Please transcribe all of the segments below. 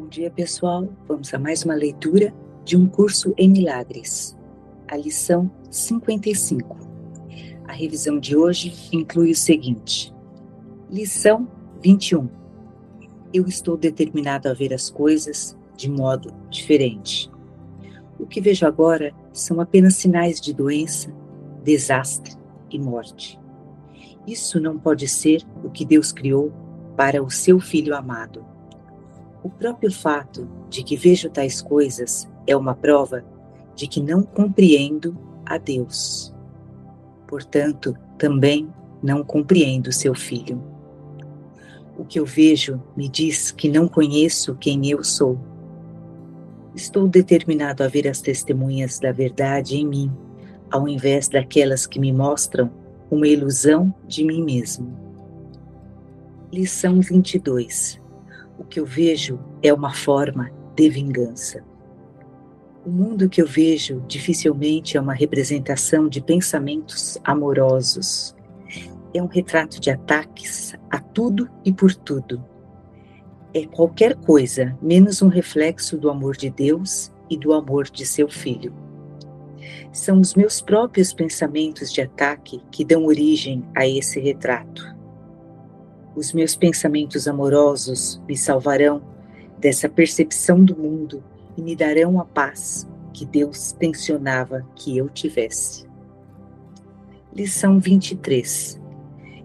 Bom dia, pessoal. Vamos a mais uma leitura de um curso em milagres. A lição 55. A revisão de hoje inclui o seguinte: Lição 21. Eu estou determinado a ver as coisas de modo diferente. O que vejo agora são apenas sinais de doença, desastre e morte. Isso não pode ser o que Deus criou para o seu filho amado. O próprio fato de que vejo tais coisas é uma prova de que não compreendo a Deus. Portanto, também não compreendo seu filho. O que eu vejo me diz que não conheço quem eu sou. Estou determinado a ver as testemunhas da verdade em mim, ao invés daquelas que me mostram uma ilusão de mim mesmo. Lição 22. O que eu vejo é uma forma de vingança. O mundo que eu vejo dificilmente é uma representação de pensamentos amorosos. É um retrato de ataques a tudo e por tudo. É qualquer coisa menos um reflexo do amor de Deus e do amor de seu filho. São os meus próprios pensamentos de ataque que dão origem a esse retrato. Os meus pensamentos amorosos me salvarão dessa percepção do mundo e me darão a paz que Deus tensionava que eu tivesse. Lição 23.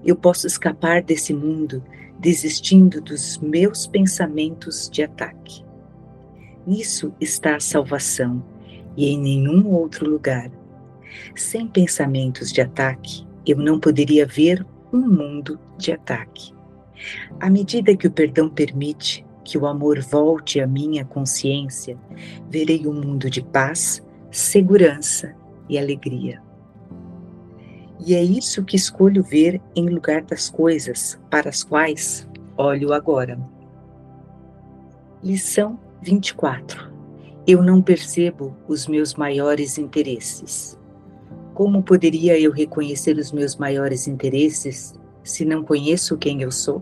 Eu posso escapar desse mundo desistindo dos meus pensamentos de ataque. Nisso está a salvação e em nenhum outro lugar. Sem pensamentos de ataque, eu não poderia ver um mundo de ataque. À medida que o perdão permite que o amor volte à minha consciência, verei um mundo de paz, segurança e alegria. E é isso que escolho ver em lugar das coisas para as quais olho agora. Lição 24. Eu não percebo os meus maiores interesses. Como poderia eu reconhecer os meus maiores interesses se não conheço quem eu sou?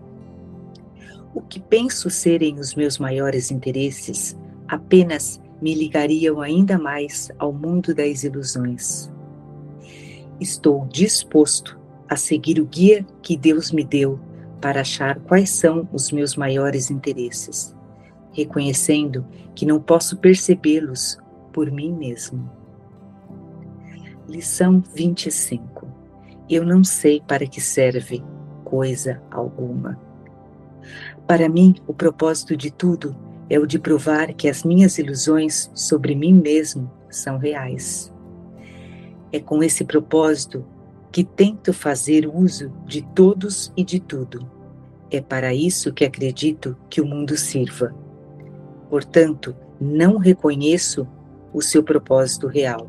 O que penso serem os meus maiores interesses apenas me ligariam ainda mais ao mundo das ilusões. Estou disposto a seguir o guia que Deus me deu para achar quais são os meus maiores interesses reconhecendo que não posso percebê-los por mim mesmo. Lição 25. Eu não sei para que serve coisa alguma. Para mim, o propósito de tudo é o de provar que as minhas ilusões sobre mim mesmo são reais. É com esse propósito que tento fazer uso de todos e de tudo. É para isso que acredito que o mundo sirva Portanto, não reconheço o seu propósito real.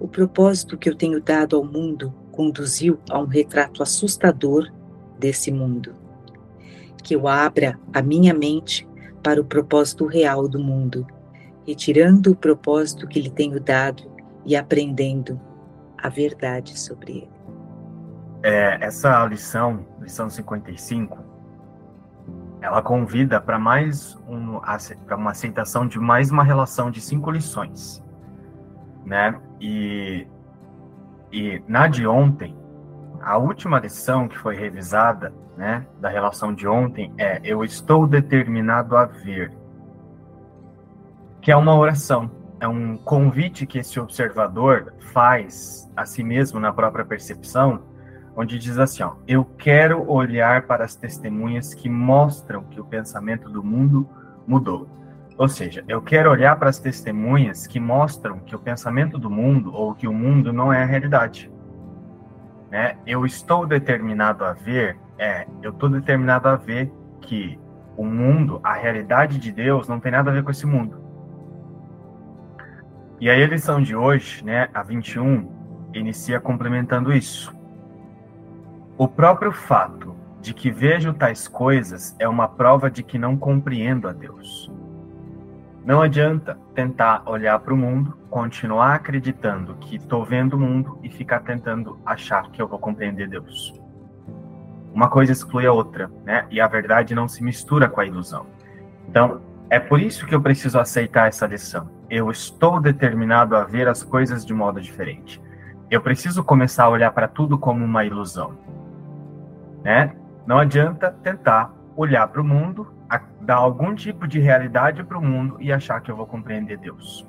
O propósito que eu tenho dado ao mundo conduziu a um retrato assustador desse mundo. Que eu abra a minha mente para o propósito real do mundo, retirando o propósito que lhe tenho dado e aprendendo a verdade sobre ele. É, essa lição, lição 55, ela convida para mais um, para uma aceitação de mais uma relação de cinco lições, né? E e na de ontem, a última lição que foi revisada, né, da relação de ontem é eu estou determinado a ver, que é uma oração, é um convite que esse observador faz a si mesmo na própria percepção onde diz assim: ó, Eu quero olhar para as testemunhas que mostram que o pensamento do mundo mudou. Ou seja, eu quero olhar para as testemunhas que mostram que o pensamento do mundo ou que o mundo não é a realidade. Né? Eu estou determinado a ver, é, eu estou determinado a ver que o mundo, a realidade de Deus, não tem nada a ver com esse mundo. E a lição de hoje, né, a 21, inicia complementando isso. O próprio fato de que vejo tais coisas é uma prova de que não compreendo a Deus. Não adianta tentar olhar para o mundo, continuar acreditando que estou vendo o mundo e ficar tentando achar que eu vou compreender Deus. Uma coisa exclui a outra, né? E a verdade não se mistura com a ilusão. Então, É por isso que eu preciso aceitar essa lição. Eu estou determinado a ver as coisas de modo diferente. Eu preciso começar a olhar para tudo como uma ilusão. Né? Não adianta tentar olhar para o mundo, dar algum tipo de realidade para o mundo e achar que eu vou compreender Deus.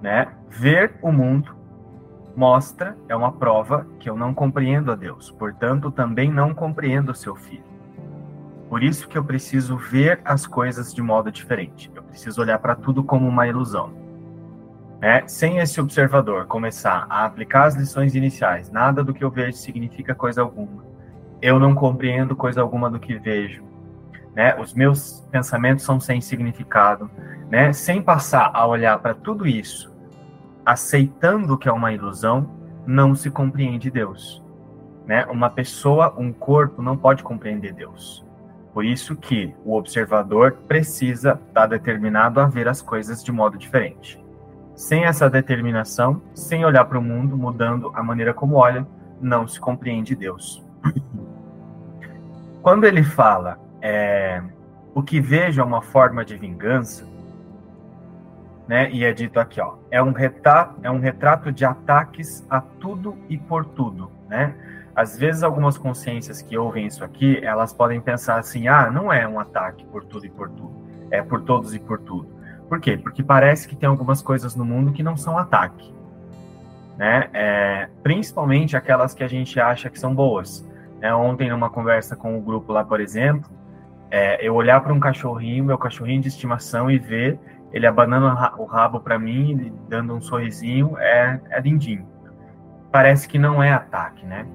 Né? Ver o mundo mostra, é uma prova que eu não compreendo a Deus, portanto, também não compreendo o seu filho. Por isso que eu preciso ver as coisas de modo diferente. Eu preciso olhar para tudo como uma ilusão. Né? Sem esse observador começar a aplicar as lições iniciais, nada do que eu vejo significa coisa alguma. Eu não compreendo coisa alguma do que vejo. Né? Os meus pensamentos são sem significado. Né? Sem passar a olhar para tudo isso, aceitando que é uma ilusão, não se compreende Deus. Né? Uma pessoa, um corpo, não pode compreender Deus. Por isso que o observador precisa estar determinado a ver as coisas de modo diferente. Sem essa determinação, sem olhar para o mundo, mudando a maneira como olha, não se compreende Deus. Quando ele fala é, o que vejo é uma forma de vingança, né, e é dito aqui, ó, é um, retrato, é um retrato de ataques a tudo e por tudo, né? às vezes algumas consciências que ouvem isso aqui, elas podem pensar assim: ah, não é um ataque por tudo e por tudo, é por todos e por tudo. Por quê? Porque parece que tem algumas coisas no mundo que não são ataque, né? É, principalmente aquelas que a gente acha que são boas. É, ontem, numa conversa com o grupo lá, por exemplo, é, eu olhar para um cachorrinho, meu cachorrinho de estimação, e ver ele abanando o rabo para mim, dando um sorrisinho, é, é lindinho. Parece que não é ataque, né?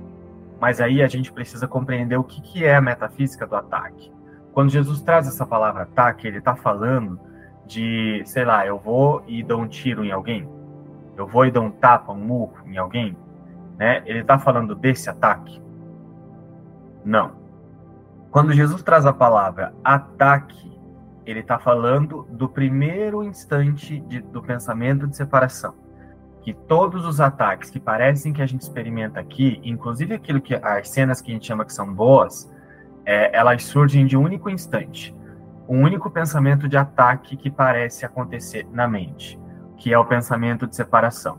Mas aí a gente precisa compreender o que, que é a metafísica do ataque. Quando Jesus traz essa palavra ataque, ele está falando de, sei lá, eu vou e dou um tiro em alguém, eu vou e dou um tapa, um murro em alguém, né? Ele está falando desse ataque? Não. Quando Jesus traz a palavra ataque, ele está falando do primeiro instante de, do pensamento de separação que todos os ataques que parecem que a gente experimenta aqui, inclusive aquilo que as cenas que a gente chama que são boas, é, elas surgem de um único instante, um único pensamento de ataque que parece acontecer na mente, que é o pensamento de separação.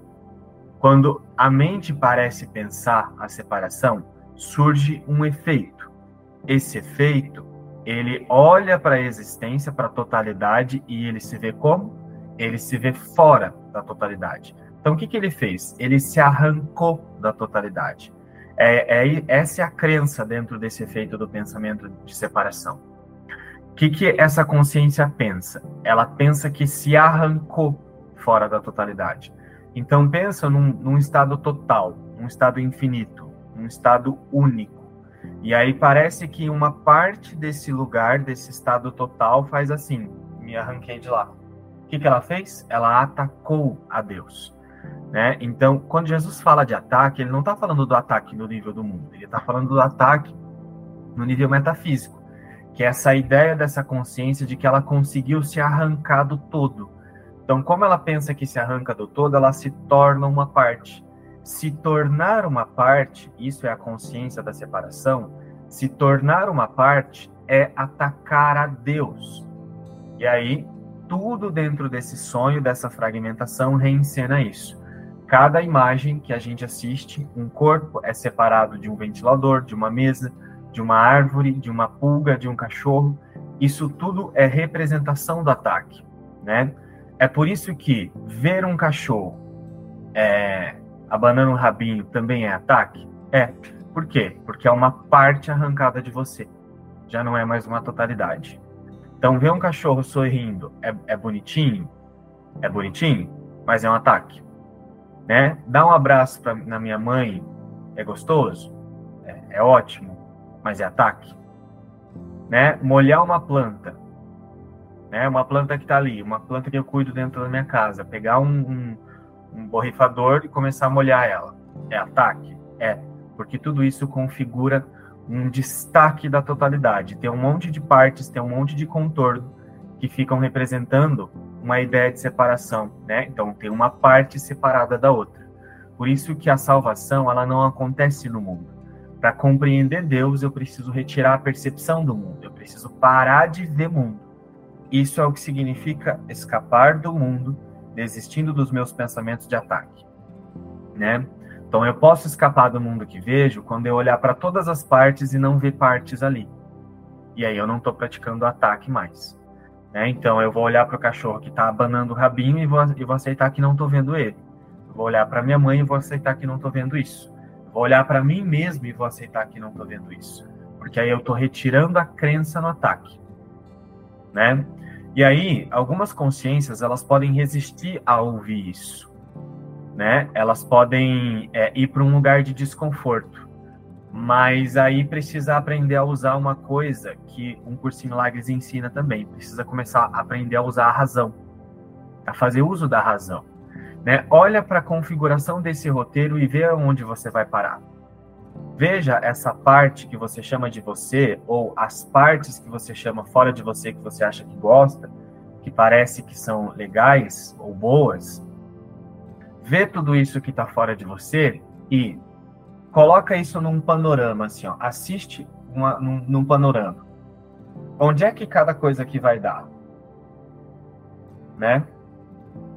Quando a mente parece pensar a separação, surge um efeito. Esse efeito, ele olha para a existência, para a totalidade e ele se vê como? Ele se vê fora da totalidade então, o que, que ele fez? Ele se arrancou da totalidade. É, é, essa é a crença dentro desse efeito do pensamento de separação. O que, que essa consciência pensa? Ela pensa que se arrancou fora da totalidade. Então, pensa num, num estado total, um estado infinito, um estado único. E aí parece que uma parte desse lugar, desse estado total, faz assim: me arranquei de lá. O que, que ela fez? Ela atacou a Deus. Né? Então, quando Jesus fala de ataque, ele não está falando do ataque no nível do mundo, ele está falando do ataque no nível metafísico, que é essa ideia dessa consciência de que ela conseguiu se arrancar do todo. Então, como ela pensa que se arranca do todo, ela se torna uma parte. Se tornar uma parte, isso é a consciência da separação, se tornar uma parte é atacar a Deus. E aí, tudo dentro desse sonho, dessa fragmentação, reencena isso. Cada imagem que a gente assiste, um corpo é separado de um ventilador, de uma mesa, de uma árvore, de uma pulga, de um cachorro. Isso tudo é representação do ataque, né? É por isso que ver um cachorro é, abanando um rabinho também é ataque? É. Por quê? Porque é uma parte arrancada de você. Já não é mais uma totalidade. Então, ver um cachorro sorrindo é, é bonitinho? É bonitinho, mas é um ataque né? Dar um abraço pra, na minha mãe é gostoso, é, é ótimo, mas é ataque, né? Molhar uma planta, né? Uma planta que está ali, uma planta que eu cuido dentro da minha casa, pegar um, um, um borrifador e começar a molhar ela, é ataque, é, porque tudo isso configura um destaque da totalidade. Tem um monte de partes, tem um monte de contorno que ficam representando uma ideia de separação, né? Então tem uma parte separada da outra. Por isso que a salvação ela não acontece no mundo. Para compreender Deus, eu preciso retirar a percepção do mundo, eu preciso parar de ver mundo. Isso é o que significa escapar do mundo, desistindo dos meus pensamentos de ataque, né? Então eu posso escapar do mundo que vejo quando eu olhar para todas as partes e não ver partes ali. E aí eu não estou praticando ataque mais. Né? Então eu vou olhar para o cachorro que está abanando o rabinho e vou, e vou aceitar que não estou vendo ele. vou olhar para minha mãe e vou aceitar que não estou vendo isso. vou olhar para mim mesmo e vou aceitar que não estou vendo isso. Porque aí eu estou retirando a crença no ataque. Né? E aí, algumas consciências elas podem resistir a ouvir isso, né? Elas podem é, ir para um lugar de desconforto, mas aí precisa aprender a usar uma coisa que um curso em milagres ensina também. Precisa começar a aprender a usar a razão, a fazer uso da razão, né? Olha para a configuração desse roteiro e vê onde você vai parar. Veja essa parte que você chama de você, ou as partes que você chama fora de você, que você acha que gosta, que parece que são legais ou boas. Vê tudo isso que está fora de você e coloca isso num panorama, assim, ó. Assiste uma, num, num panorama. Onde é que cada coisa aqui vai dar? Né?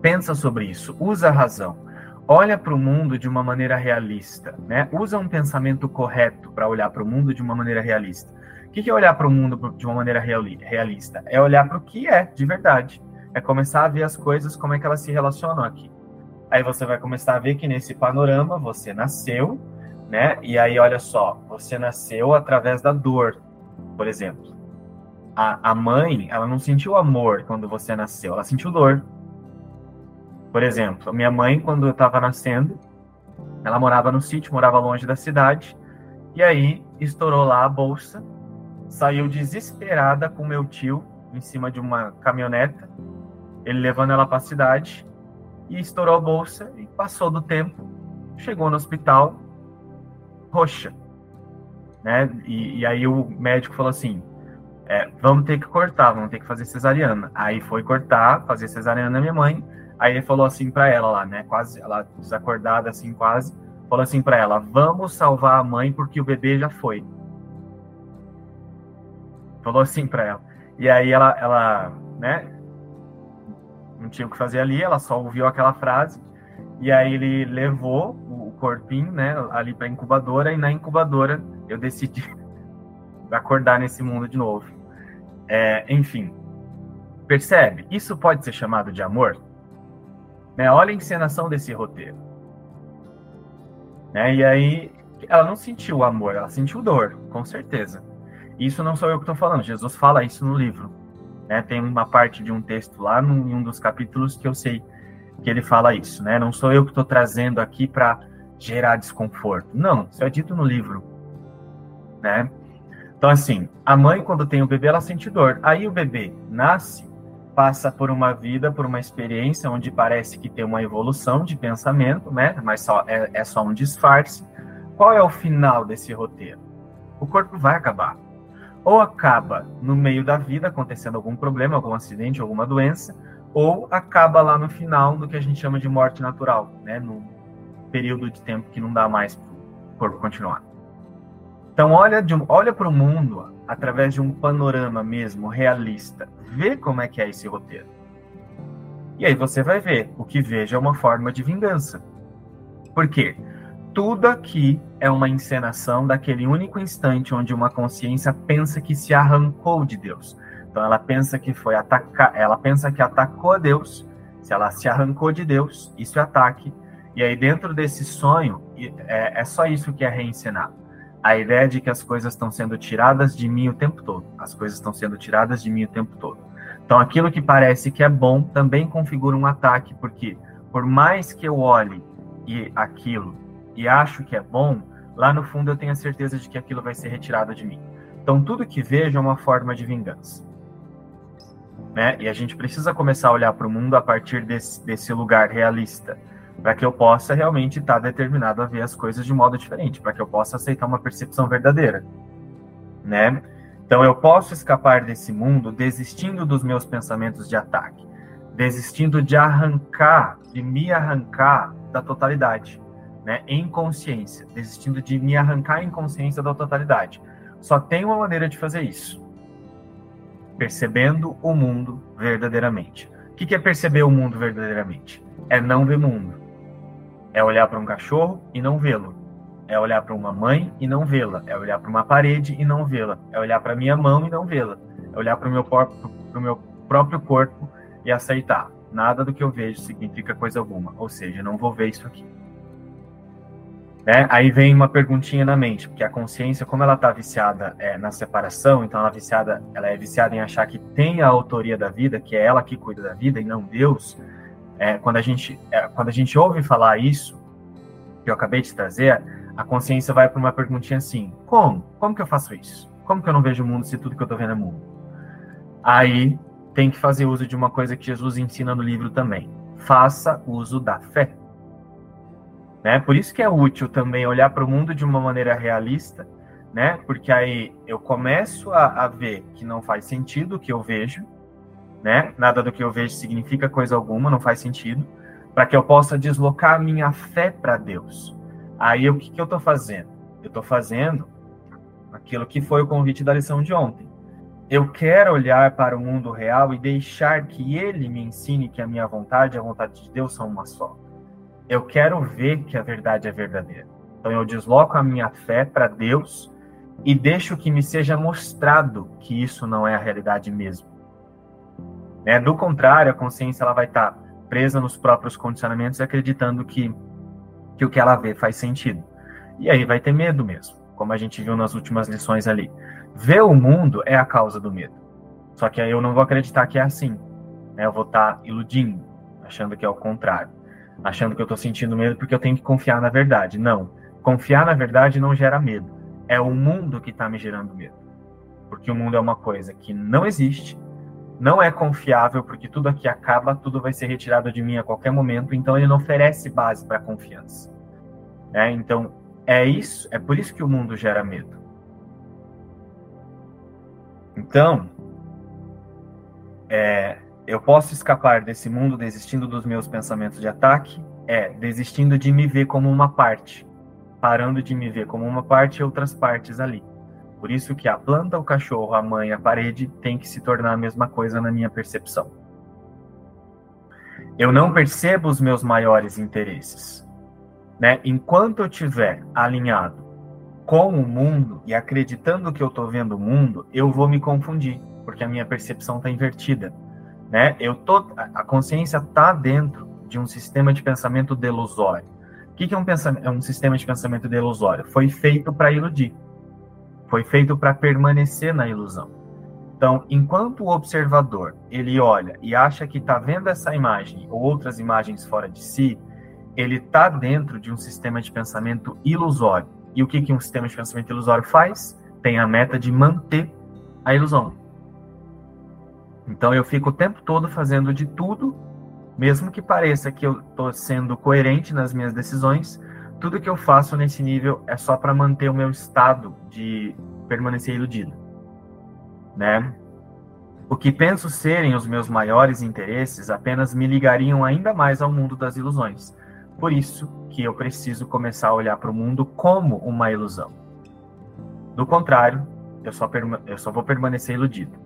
Pensa sobre isso, usa a razão olha para o mundo de uma maneira realista, né? Usa um pensamento correto para olhar para o mundo de uma maneira realista. O que é olhar para o mundo de uma maneira realista? É olhar para o que é de verdade. É começar a ver as coisas como é que elas se relacionam aqui. Aí você vai começar a ver que nesse panorama você nasceu, né? E aí olha só, você nasceu através da dor, por exemplo. A, a mãe, ela não sentiu amor quando você nasceu, ela sentiu dor. Por exemplo, minha mãe, quando eu estava nascendo, ela morava no sítio, morava longe da cidade, e aí estourou lá a bolsa, saiu desesperada com meu tio em cima de uma caminhoneta, ele levando ela para a cidade, e estourou a bolsa e passou do tempo, chegou no hospital roxa, né? E, e aí o médico falou assim, é, vamos ter que cortar, vamos ter que fazer cesariana. Aí foi cortar, fazer cesariana na minha mãe, Aí ele falou assim para ela lá, né? Quase, ela desacordada assim, quase. Falou assim para ela: Vamos salvar a mãe porque o bebê já foi. Falou assim para ela. E aí ela, ela, né? Não tinha o que fazer ali, ela só ouviu aquela frase. E aí ele levou o corpinho, né? Ali para incubadora. E na incubadora eu decidi acordar nesse mundo de novo. É, enfim, percebe? Isso pode ser chamado de amor? Né? Olha a encenação desse roteiro. Né? E aí, ela não sentiu amor, ela sentiu dor, com certeza. Isso não sou eu que estou falando, Jesus fala isso no livro. Né? Tem uma parte de um texto lá, num, em um dos capítulos, que eu sei que ele fala isso. Né? Não sou eu que estou trazendo aqui para gerar desconforto. Não, isso é dito no livro. Né? Então, assim, a mãe, quando tem o bebê, ela sente dor. Aí o bebê nasce passa por uma vida, por uma experiência onde parece que tem uma evolução de pensamento, né? Mas só é, é só um disfarce. Qual é o final desse roteiro? O corpo vai acabar. Ou acaba no meio da vida acontecendo algum problema, algum acidente, alguma doença, ou acaba lá no final do que a gente chama de morte natural, né? No período de tempo que não dá mais para o corpo continuar. Então olha, olha para o mundo através de um panorama mesmo realista. Vê como é que é esse roteiro. E aí você vai ver. O que veja é uma forma de vingança. Por quê? Tudo aqui é uma encenação daquele único instante onde uma consciência pensa que se arrancou de Deus. Então ela pensa que foi atacar, ela pensa que atacou a Deus. Se ela se arrancou de Deus, isso é ataque. E aí dentro desse sonho é, é só isso que é reencenar a ideia de que as coisas estão sendo tiradas de mim o tempo todo. As coisas estão sendo tiradas de mim o tempo todo. Então, aquilo que parece que é bom também configura um ataque, porque por mais que eu olhe e aquilo e acho que é bom, lá no fundo eu tenho a certeza de que aquilo vai ser retirado de mim. Então, tudo que vejo é uma forma de vingança. Né? E a gente precisa começar a olhar para o mundo a partir desse, desse lugar realista para que eu possa realmente estar tá determinado a ver as coisas de modo diferente, para que eu possa aceitar uma percepção verdadeira, né? Então eu posso escapar desse mundo desistindo dos meus pensamentos de ataque, desistindo de arrancar, de me arrancar da totalidade. né, em consciência, desistindo de me arrancar em consciência da totalidade. Só tem uma maneira de fazer isso: percebendo o mundo verdadeiramente. O que é perceber o mundo verdadeiramente? É não ver mundo. É olhar para um cachorro e não vê-lo. É olhar para uma mãe e não vê-la. É olhar para uma parede e não vê-la. É olhar para minha mão e não vê-la. É olhar para o meu, meu próprio corpo e aceitar. Nada do que eu vejo significa coisa alguma. Ou seja, não vou ver isso aqui. Né? Aí vem uma perguntinha na mente, porque a consciência, como ela está viciada é, na separação, então ela é, viciada, ela é viciada em achar que tem a autoria da vida, que é ela que cuida da vida e não Deus. É, quando, a gente, é, quando a gente ouve falar isso, que eu acabei de trazer, a consciência vai para uma perguntinha assim: como? Como que eu faço isso? Como que eu não vejo o mundo se tudo que eu estou vendo é mundo? Aí tem que fazer uso de uma coisa que Jesus ensina no livro também: faça uso da fé. Né? Por isso que é útil também olhar para o mundo de uma maneira realista, né? Porque aí eu começo a, a, ver que não faz sentido o que eu vejo, né? Nada do que eu vejo significa coisa alguma, não faz sentido, para que eu possa deslocar minha fé para Deus. Aí o que, que eu estou fazendo? Eu estou fazendo aquilo que foi o convite da lição de ontem. Eu quero olhar para o mundo real e deixar que ele me ensine que a minha vontade e a vontade de Deus são uma só eu quero ver que a verdade é verdadeira. Então eu desloco a minha fé para Deus e deixo que me seja mostrado que isso não é a realidade mesmo. Né? Do contrário, a consciência ela vai estar tá presa nos próprios condicionamentos, acreditando que, que o que ela vê faz sentido. E aí vai ter medo mesmo, como a gente viu nas últimas lições ali. Ver o mundo é a causa do medo. Só que aí eu não vou acreditar que é assim. Né? Eu vou estar tá iludindo, achando que é o contrário achando que eu estou sentindo medo porque eu tenho que confiar na verdade. Não. Confiar na verdade não gera medo. É o mundo que está me gerando medo. Porque o mundo é uma coisa que não existe, não é confiável, porque tudo aqui acaba, tudo vai ser retirado de mim a qualquer momento, então ele não oferece base para confiança. É, então, é isso, é por isso que o mundo gera medo. Então, é, eu posso escapar desse mundo desistindo dos meus pensamentos de ataque? É, desistindo de me ver como uma parte, parando de me ver como uma parte e outras partes ali. Por isso que a planta, o cachorro, a mãe, a parede tem que se tornar a mesma coisa na minha percepção. Eu não percebo os meus maiores interesses. Né? Enquanto eu estiver alinhado com o mundo e acreditando que eu estou vendo o mundo, eu vou me confundir, porque a minha percepção está invertida né? Eu tô, a consciência está dentro de um sistema de pensamento delusório. O que, que é, um pensamento, é um sistema de pensamento delusório? Foi feito para iludir. Foi feito para permanecer na ilusão. Então, enquanto o observador ele olha e acha que está vendo essa imagem ou outras imagens fora de si, ele está dentro de um sistema de pensamento ilusório. E o que, que um sistema de pensamento ilusório faz? Tem a meta de manter a ilusão. Então eu fico o tempo todo fazendo de tudo, mesmo que pareça que eu estou sendo coerente nas minhas decisões, tudo que eu faço nesse nível é só para manter o meu estado de permanecer iludido, né? O que penso serem os meus maiores interesses apenas me ligariam ainda mais ao mundo das ilusões. Por isso que eu preciso começar a olhar para o mundo como uma ilusão. Do contrário, eu só, eu só vou permanecer iludido.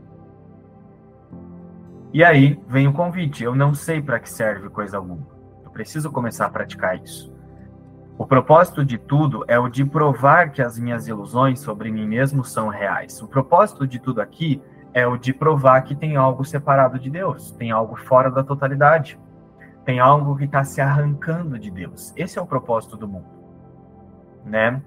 E aí vem o convite. Eu não sei para que serve coisa alguma. Eu preciso começar a praticar isso. O propósito de tudo é o de provar que as minhas ilusões sobre mim mesmo são reais. O propósito de tudo aqui é o de provar que tem algo separado de Deus, tem algo fora da totalidade, tem algo que está se arrancando de Deus. Esse é o propósito do mundo, né?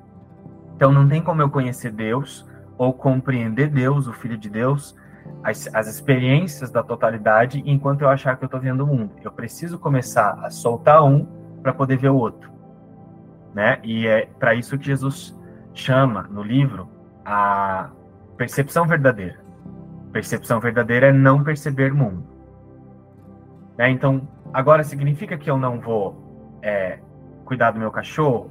Então não tem como eu conhecer Deus ou compreender Deus, o Filho de Deus, as, as experiências da totalidade enquanto eu achar que eu estou vendo o mundo. Eu preciso começar a soltar um para poder ver o outro. Né? E é para isso que Jesus chama no livro a percepção verdadeira. Percepção verdadeira é não perceber mundo. Né? Então, agora significa que eu não vou é, cuidar do meu cachorro?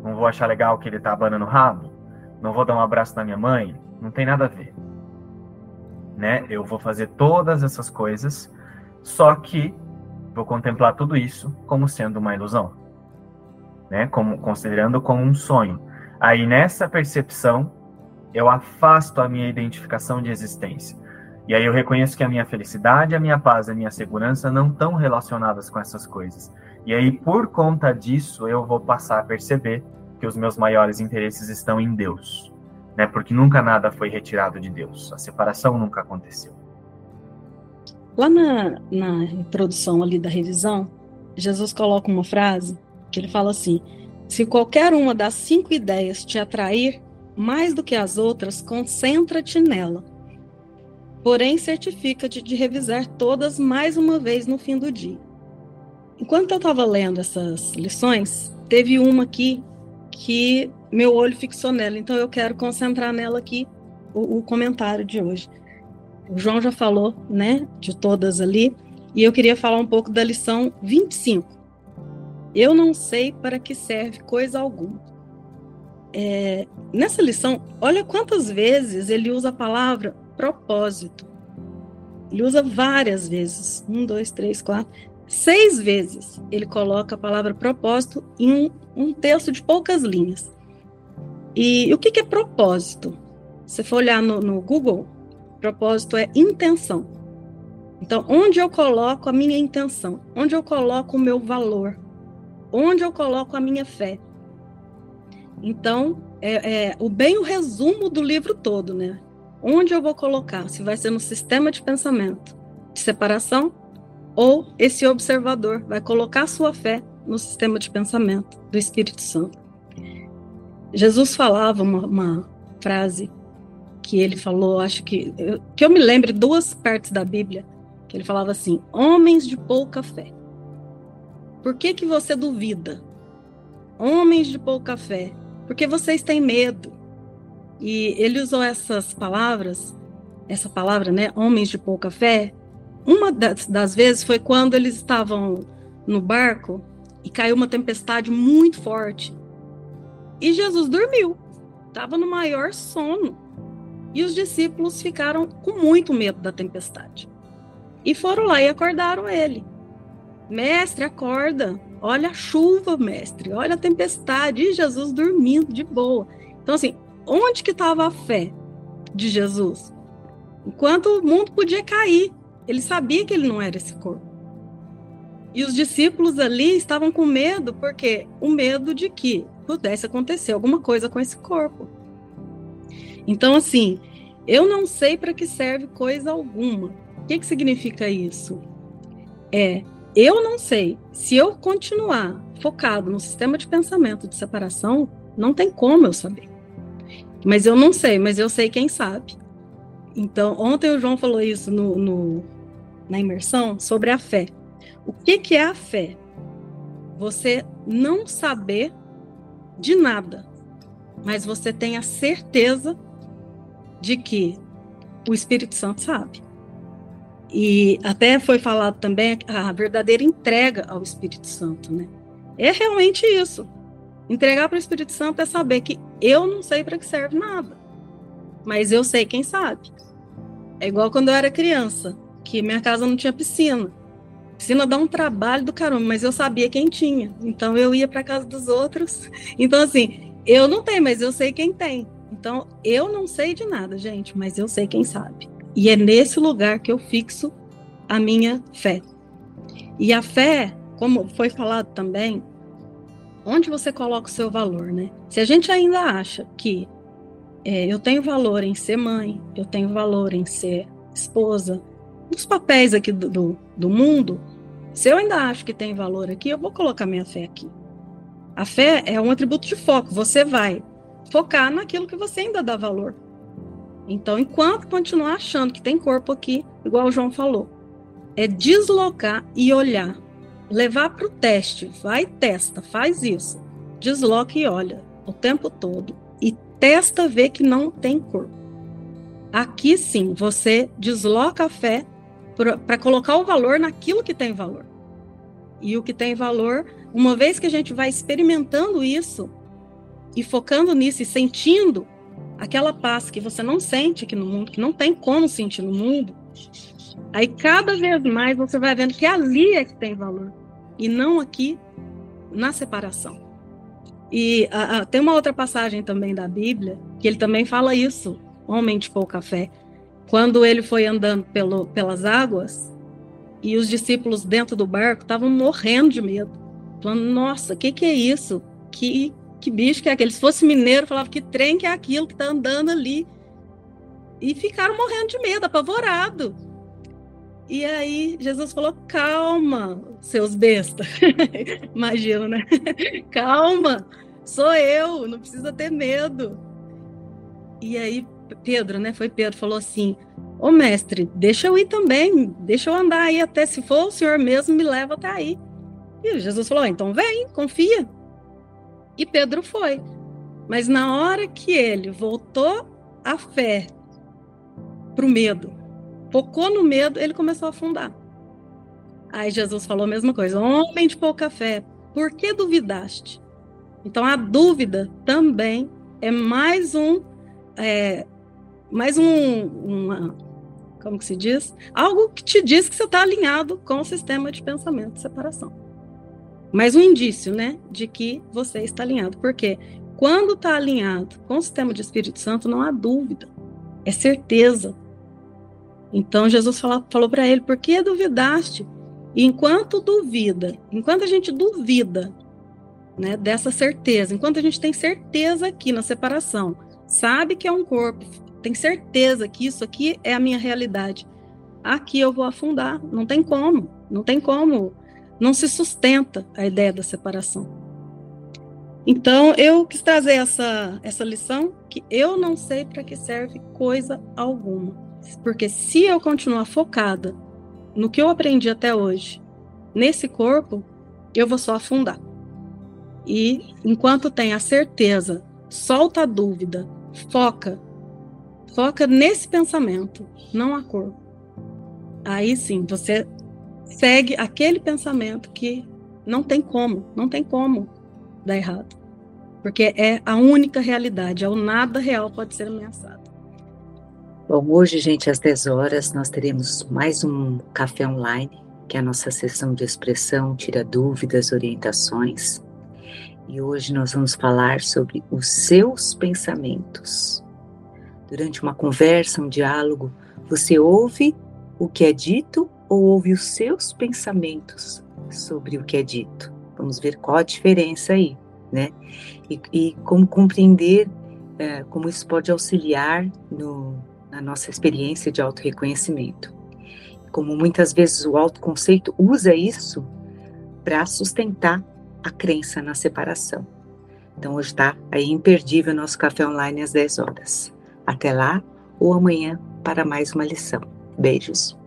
Não vou achar legal que ele está abanando o rabo? Não vou dar um abraço na minha mãe? Não tem nada a ver né? Eu vou fazer todas essas coisas, só que vou contemplar tudo isso como sendo uma ilusão. Né? Como considerando como um sonho. Aí nessa percepção eu afasto a minha identificação de existência. E aí eu reconheço que a minha felicidade, a minha paz, a minha segurança não estão relacionadas com essas coisas. E aí por conta disso eu vou passar a perceber que os meus maiores interesses estão em Deus, né? Porque nunca nada foi retirado de Deus. A separação nunca aconteceu. Lá na, na ali da revisão, Jesus coloca uma frase que ele fala assim: se qualquer uma das cinco ideias te atrair mais do que as outras, concentra-te nela. Porém, certifica-te de revisar todas mais uma vez no fim do dia. Enquanto eu estava lendo essas lições, teve uma aqui que meu olho fixou nela, então eu quero concentrar nela aqui o, o comentário de hoje. O João já falou, né, de todas ali, e eu queria falar um pouco da lição 25. Eu não sei para que serve coisa alguma. É, nessa lição, olha quantas vezes ele usa a palavra propósito. Ele usa várias vezes. Um, dois, três, quatro. Seis vezes ele coloca a palavra propósito em um, um texto de poucas linhas. E o que, que é propósito? Se for olhar no, no Google, propósito é intenção. Então, onde eu coloco a minha intenção? Onde eu coloco o meu valor? Onde eu coloco a minha fé? Então, é, é, o bem o resumo do livro todo, né? Onde eu vou colocar? Se vai ser no sistema de pensamento de separação ou esse observador vai colocar sua fé no sistema de pensamento do Espírito Santo. Jesus falava uma, uma frase que ele falou, acho que que eu me lembre duas partes da Bíblia, que ele falava assim: homens de pouca fé. Por que que você duvida? Homens de pouca fé, porque vocês têm medo. E ele usou essas palavras, essa palavra, né, homens de pouca fé, uma das, das vezes foi quando eles estavam no barco e caiu uma tempestade muito forte. E Jesus dormiu, estava no maior sono. E os discípulos ficaram com muito medo da tempestade. E foram lá e acordaram ele. Mestre, acorda. Olha a chuva, mestre. Olha a tempestade. E Jesus dormindo de boa. Então, assim, onde que estava a fé de Jesus? Enquanto o mundo podia cair, ele sabia que ele não era esse corpo. E os discípulos ali estavam com medo, porque o medo de que pudesse acontecer alguma coisa com esse corpo. Então, assim, eu não sei para que serve coisa alguma. O que, que significa isso? É, eu não sei. Se eu continuar focado no sistema de pensamento de separação, não tem como eu saber. Mas eu não sei, mas eu sei quem sabe. Então, ontem o João falou isso no, no na imersão sobre a fé. O que, que é a fé? Você não saber de nada, mas você tem a certeza de que o Espírito Santo sabe. E até foi falado também a verdadeira entrega ao Espírito Santo, né? É realmente isso. Entregar para o Espírito Santo é saber que eu não sei para que serve nada, mas eu sei quem sabe. É igual quando eu era criança que minha casa não tinha piscina. Piscina dá um trabalho do caramba, mas eu sabia quem tinha. Então eu ia para casa dos outros. Então assim, eu não tenho, mas eu sei quem tem. Então eu não sei de nada, gente, mas eu sei quem sabe. E é nesse lugar que eu fixo a minha fé. E a fé, como foi falado também, onde você coloca o seu valor, né? Se a gente ainda acha que é, eu tenho valor em ser mãe, eu tenho valor em ser esposa, nos papéis aqui do, do, do mundo, se eu ainda acho que tem valor aqui, eu vou colocar minha fé aqui. A fé é um atributo de foco. Você vai focar naquilo que você ainda dá valor. Então, enquanto continuar achando que tem corpo aqui, igual o João falou, é deslocar e olhar. Levar para o teste. Vai testa, faz isso. Desloca e olha o tempo todo. E testa ver que não tem corpo. Aqui sim, você desloca a fé para colocar o valor naquilo que tem valor. E o que tem valor, uma vez que a gente vai experimentando isso e focando nisso e sentindo aquela paz que você não sente aqui no mundo, que não tem como sentir no mundo, aí cada vez mais você vai vendo que ali é que tem valor e não aqui na separação. E a, a, tem uma outra passagem também da Bíblia que ele também fala isso, homem de pouca fé. Quando ele foi andando pelo, pelas águas e os discípulos dentro do barco estavam morrendo de medo, falando: Nossa, o que, que é isso? Que, que bicho que é aquele? Se fosse mineiro, falava: Que trem que é aquilo que está andando ali? E ficaram morrendo de medo, apavorado. E aí Jesus falou: calma, seus bestas. Imagina, né? calma, sou eu, não precisa ter medo. E aí Pedro, né? Foi Pedro, falou assim: Ô mestre, deixa eu ir também, deixa eu andar aí até se for o senhor mesmo, me leva até aí. E Jesus falou: então vem, confia. E Pedro foi. Mas na hora que ele voltou a fé para o medo, focou no medo, ele começou a afundar. Aí Jesus falou a mesma coisa: Homem de pouca fé, por que duvidaste? Então a dúvida também é mais um, é, mais um, uma, como que se diz? Algo que te diz que você está alinhado com o sistema de pensamento de separação. Mais um indício, né, de que você está alinhado. Porque quando está alinhado com o sistema de Espírito Santo, não há dúvida, é certeza. Então Jesus falou, falou para ele: por que duvidaste? Enquanto duvida, enquanto a gente duvida né, dessa certeza, enquanto a gente tem certeza aqui na separação, sabe que é um corpo, tem certeza que isso aqui é a minha realidade, aqui eu vou afundar, não tem como, não tem como, não se sustenta a ideia da separação. Então, eu quis trazer essa, essa lição que eu não sei para que serve coisa alguma. Porque se eu continuar focada no que eu aprendi até hoje, nesse corpo, eu vou só afundar. E enquanto tem a certeza, solta a dúvida, foca, foca nesse pensamento, não a corpo. Aí sim, você segue aquele pensamento que não tem como, não tem como dar errado. Porque é a única realidade, é o nada real pode ser ameaçado. Bom, hoje, gente, às 10 horas, nós teremos mais um café online, que é a nossa sessão de expressão, tira dúvidas, orientações. E hoje nós vamos falar sobre os seus pensamentos. Durante uma conversa, um diálogo, você ouve o que é dito ou ouve os seus pensamentos sobre o que é dito? Vamos ver qual a diferença aí, né? E, e como compreender é, como isso pode auxiliar no, na nossa experiência de autorreconhecimento. Como muitas vezes o autoconceito usa isso para sustentar a crença na separação. Então hoje está aí imperdível nosso café online às 10 horas. Até lá ou amanhã para mais uma lição. Beijos.